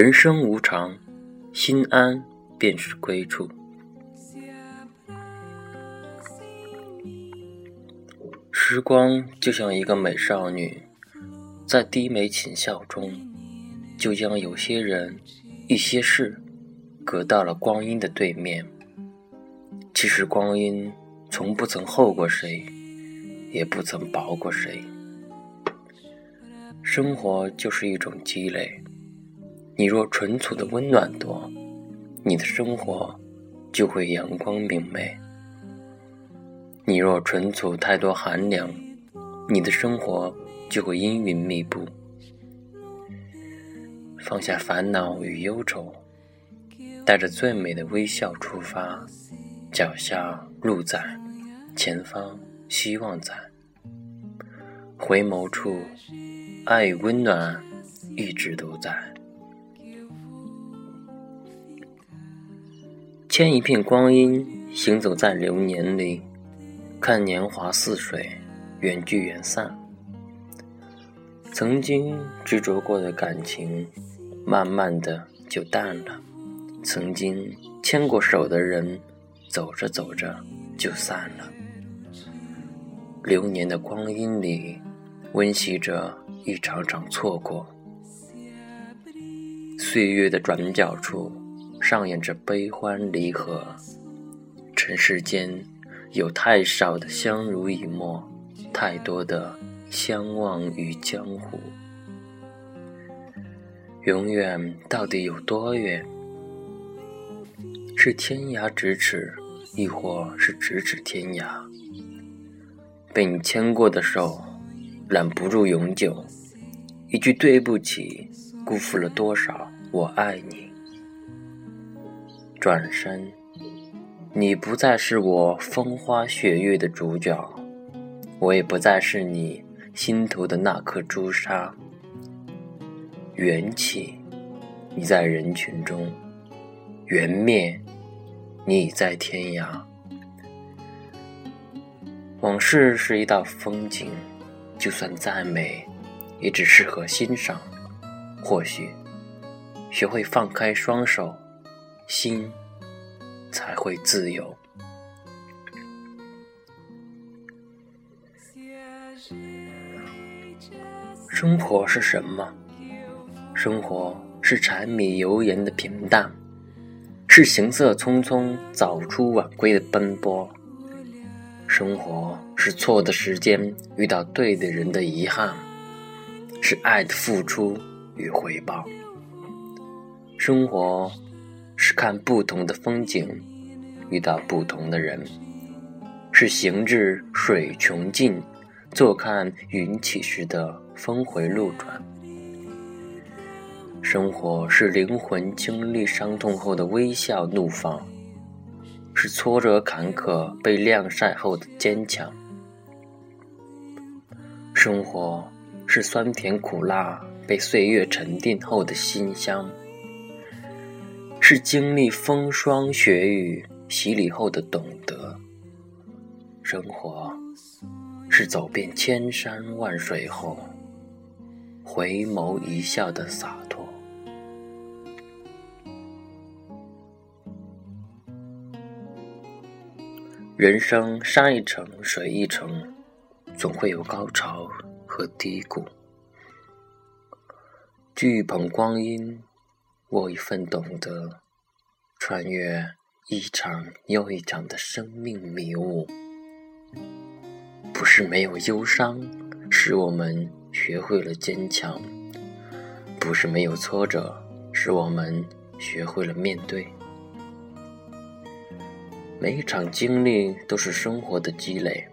人生无常，心安便是归处。时光就像一个美少女，在低眉浅笑中，就将有些人、一些事，隔到了光阴的对面。其实光阴从不曾厚过谁，也不曾薄过谁。生活就是一种积累。你若纯粹的温暖多，你的生活就会阳光明媚；你若纯粹太多寒凉，你的生活就会阴云密布。放下烦恼与忧愁，带着最美的微笑出发，脚下路在，前方希望在，回眸处，爱与温暖一直都在。牵一片光阴，行走在流年里，看年华似水，缘聚缘散。曾经执着过的感情，慢慢的就淡了；曾经牵过手的人，走着走着就散了。流年的光阴里，温习着一场场错过，岁月的转角处。上演着悲欢离合，尘世间有太少的相濡以沫，太多的相忘于江湖。永远到底有多远？是天涯咫尺，亦或是咫尺天涯？被你牵过的手，揽不住永久。一句对不起，辜负了多少我爱你。转身，你不再是我风花雪月的主角，我也不再是你心头的那颗朱砂。缘起，你在人群中；缘灭，你已在天涯。往事是一道风景，就算再美，也只适合欣赏。或许，学会放开双手。心才会自由。生活是什么？生活是柴米油盐的平淡，是行色匆匆、早出晚归的奔波。生活是错的时间遇到对的人的遗憾，是爱的付出与回报。生活。是看不同的风景，遇到不同的人；是行至水穷尽，坐看云起时的峰回路转。生活是灵魂经历伤痛后的微笑怒放，是挫折坎坷被晾晒后的坚强。生活是酸甜苦辣被岁月沉淀后的馨香。是经历风霜雪雨洗礼后的懂得，生活是走遍千山万水后回眸一笑的洒脱。人生山一程，水一程，总会有高潮和低谷。聚捧光阴。我一份懂得，穿越一场又一场的生命迷雾。不是没有忧伤，使我们学会了坚强；不是没有挫折，使我们学会了面对。每一场经历都是生活的积累，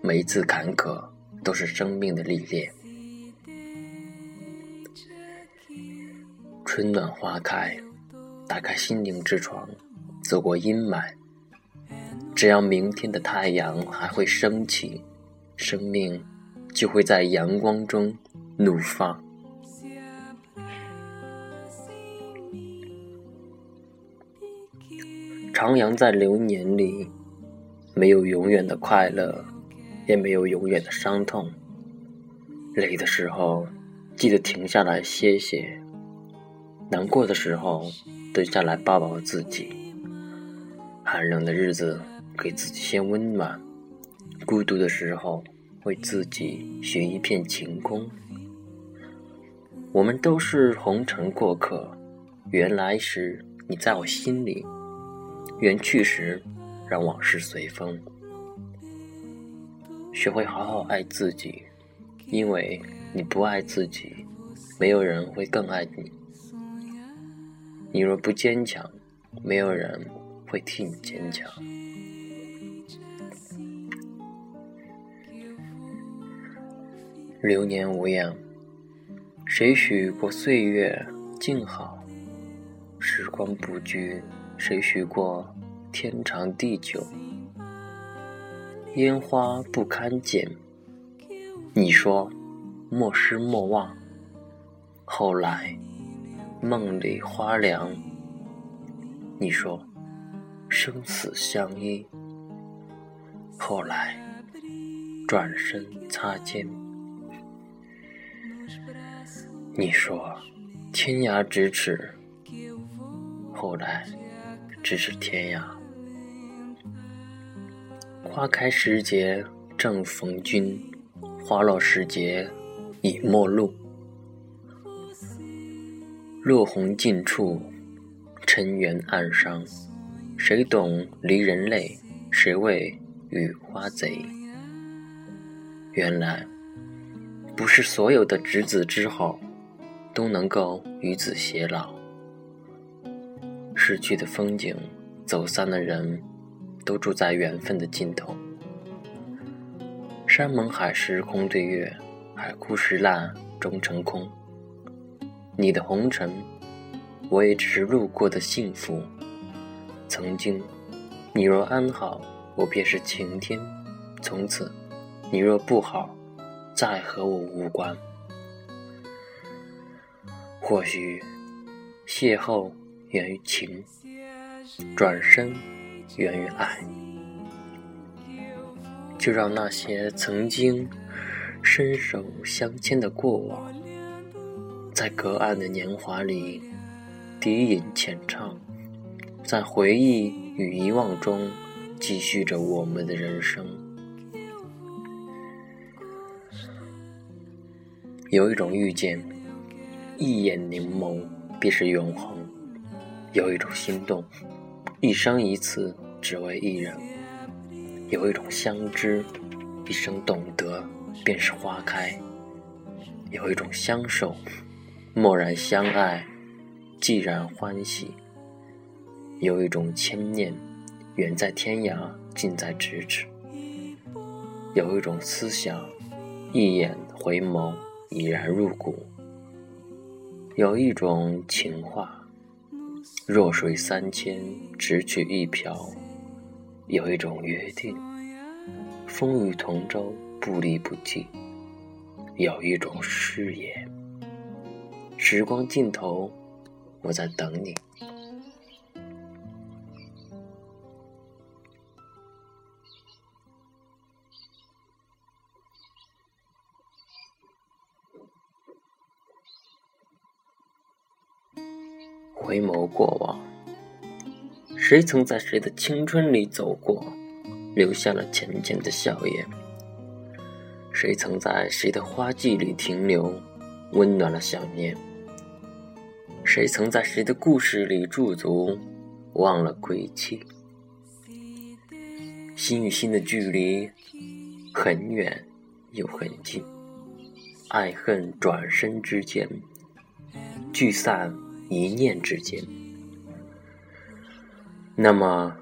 每一次坎坷都是生命的历练。春暖花开，打开心灵之窗，走过阴霾。只要明天的太阳还会升起，生命就会在阳光中怒放。徜徉在流年里，没有永远的快乐，也没有永远的伤痛。累的时候，记得停下来歇歇。难过的时候，蹲下来抱抱自己；寒冷的日子，给自己些温暖；孤独的时候，为自己寻一片晴空。我们都是红尘过客，缘来时你在我心里，缘去时让往事随风。学会好好爱自己，因为你不爱自己，没有人会更爱你。你若不坚强，没有人会替你坚强。流年无恙，谁许过岁月静好？时光不居，谁许过天长地久？烟花不堪剪，你说莫失莫忘。后来。梦里花凉，你说生死相依。后来转身擦肩，你说天涯咫尺。后来咫尺天涯，花开时节正逢君，花落时节已陌路。落红尽处，尘缘暗伤。谁懂离人泪？谁为雨花贼？原来，不是所有的执子之手都能够与子偕老。逝去的风景，走散的人，都住在缘分的尽头。山盟海誓空对月，海枯石烂终成空。你的红尘，我也只是路过的幸福。曾经，你若安好，我便是晴天；从此，你若不好，再和我无关。或许，邂逅源于情，转身源于爱。就让那些曾经伸手相牵的过往。在隔岸的年华里，低吟浅唱，在回忆与遗忘中，继续着我们的人生。有一种遇见，一眼凝眸便是永恒；有一种心动，一生一次只为一人；有一种相知，一生懂得便是花开；有一种相守。默然相爱，既然欢喜。有一种牵念，远在天涯，近在咫尺。有一种思想，一眼回眸，已然入骨。有一种情话，弱水三千，只取一瓢。有一种约定，风雨同舟，不离不弃。有一种誓言。时光尽头，我在等你。回眸过往，谁曾在谁的青春里走过，留下了浅浅的笑颜？谁曾在谁的花季里停留，温暖了想念？谁曾在谁的故事里驻足，忘了归期？心与心的距离很远又很近，爱恨转身之间，聚散一念之间。那么，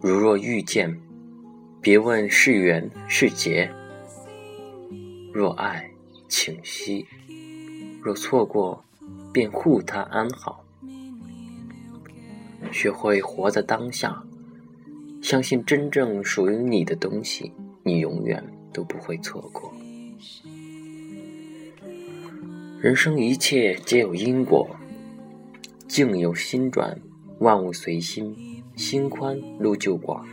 如若遇见，别问是缘是劫；若爱，请息；若错过。便护他安好，学会活在当下，相信真正属于你的东西，你永远都不会错过。人生一切皆有因果，境由心转，万物随心，心宽路就广。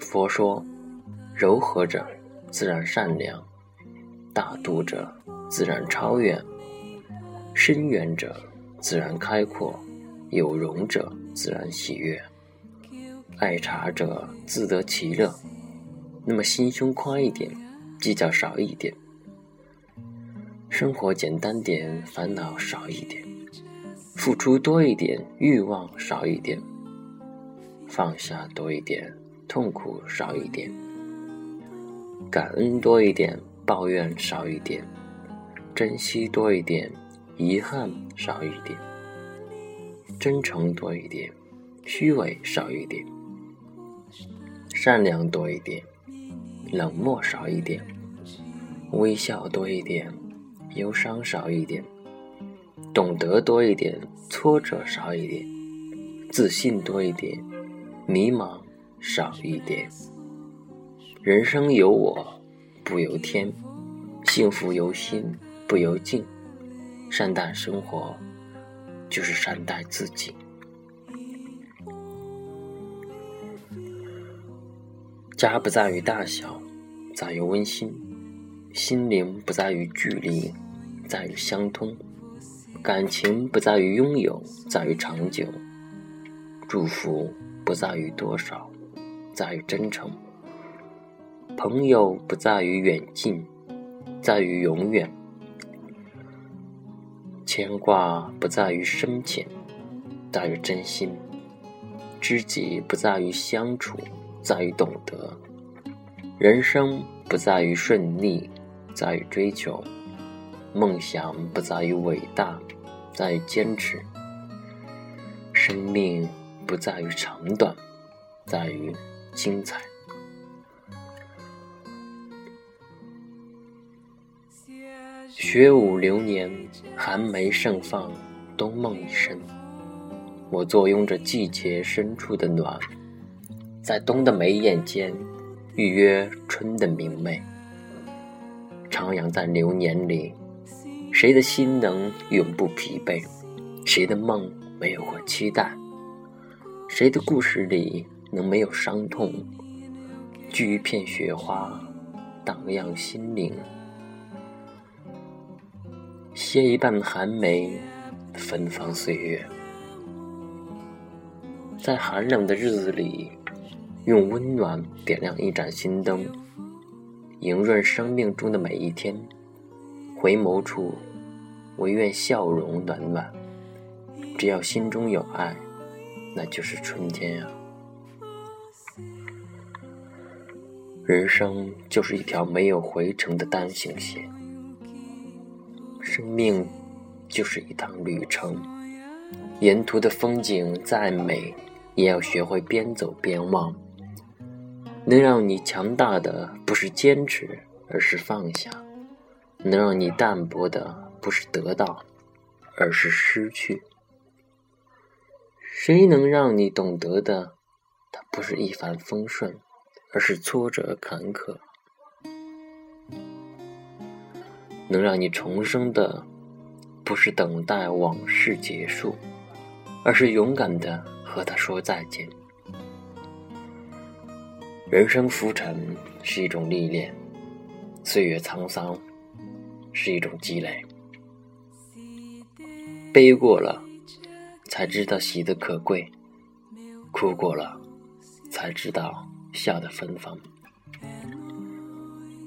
佛说，柔和者自然善良，大度者自然超越。深远者，自然开阔；有容者，自然喜悦；爱茶者，自得其乐。那么心胸宽一点，计较少一点，生活简单点，烦恼少一点，付出多一点，欲望少一点，放下多一点，痛苦少一点，感恩多一点，抱怨少一点，珍惜多一点，遗憾少一点，真诚多一点，虚伪少一点，善良多一点。冷漠少一点，微笑多一点，忧伤少一点，懂得多一点，挫折少一点，自信多一点，迷茫少一点。人生由我不由天，幸福由心不由境。善待生活，就是善待自己。家不在于大小。在于温馨，心灵不在于距离，在于相通；感情不在于拥有，在于长久；祝福不在于多少，在于真诚；朋友不在于远近，在于永远；牵挂不在于深浅，在于真心；知己不在于相处，在于懂得。人生不在于顺利，在于追求；梦想不在于伟大，在于坚持；生命不在于长短，在于精彩。雪舞流年，寒梅盛放，冬梦已深。我坐拥着季节深处的暖，在冬的眉眼间。预约春的明媚，徜徉在流年里，谁的心能永不疲惫？谁的梦没有过期待？谁的故事里能没有伤痛？聚一片雪花，荡漾心灵；歇一半寒梅，芬芳岁月。在寒冷的日子里。用温暖点亮一盏心灯，迎润生命中的每一天。回眸处，唯愿笑容暖暖。只要心中有爱，那就是春天呀。人生就是一条没有回程的单行线，生命就是一趟旅程。沿途的风景再美，也要学会边走边望。能让你强大的不是坚持，而是放下；能让你淡泊的不是得到，而是失去。谁能让你懂得的，它不是一帆风顺，而是挫折坎坷；能让你重生的，不是等待往事结束，而是勇敢的和他说再见。人生浮沉是一种历练，岁月沧桑是一种积累。悲过了，才知道喜的可贵；哭过了，才知道笑的芬芳。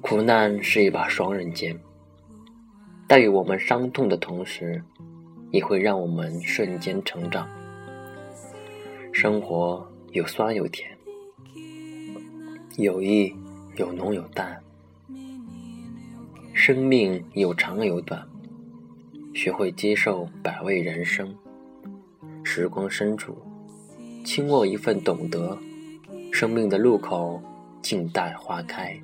苦难是一把双刃剑，带给我们伤痛的同时，也会让我们瞬间成长。生活有酸有甜。友谊有浓有淡，生命有长有短，学会接受百味人生。时光深处，轻握一份懂得，生命的路口静待花开。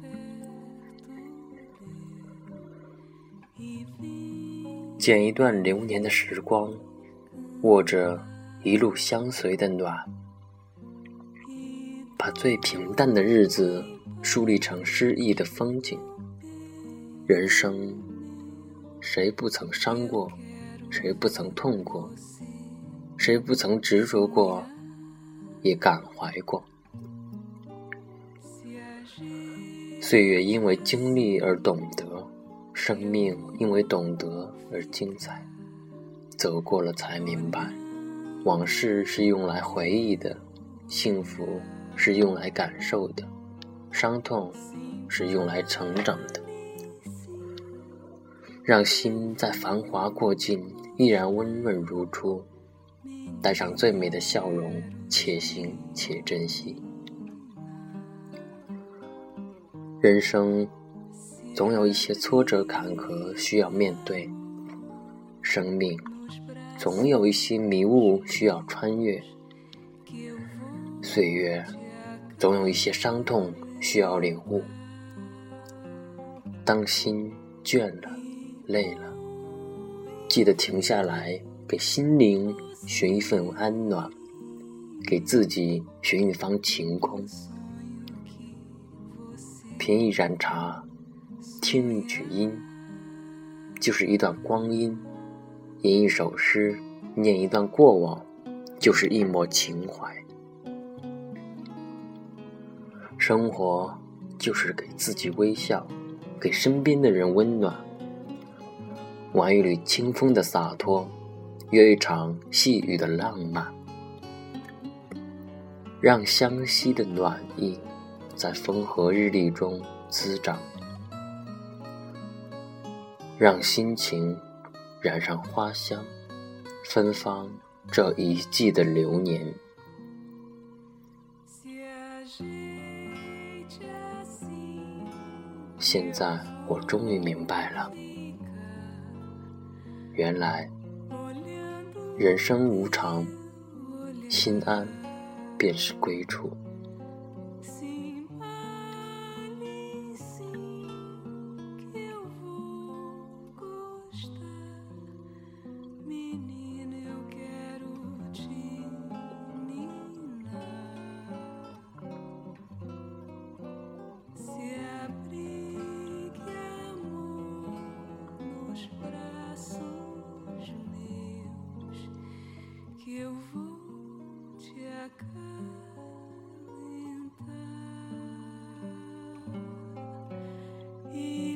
剪一段流年的时光，握着一路相随的暖。把最平淡的日子树立成诗意的风景。人生，谁不曾伤过？谁不曾痛过？谁不曾执着过？也感怀过。岁月因为经历而懂得，生命因为懂得而精彩。走过了才明白，往事是用来回忆的，幸福是用来感受的，伤痛是用来成长的。让心在繁华过尽，依然温润如初，带上最美的笑容，且行且珍惜。人生总有一些挫折坎坷需要面对，生命总有一些迷雾需要穿越，岁月总有一些伤痛需要领悟。当心倦了、累了，记得停下来，给心灵寻一份安暖，给自己寻一方晴空。品一盏茶，听一曲音，就是一段光阴；吟一首诗，念一段过往，就是一抹情怀。生活就是给自己微笑，给身边的人温暖。玩一缕清风的洒脱，约一场细雨的浪漫，让相惜的暖意。在风和日丽中滋长，让心情染上花香，芬芳这一季的流年。现在我终于明白了，原来人生无常，心安便是归处。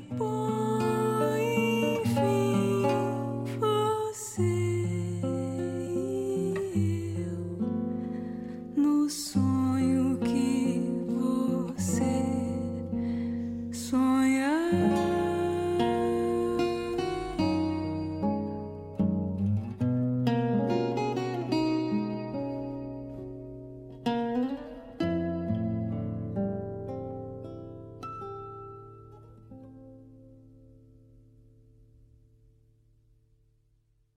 people.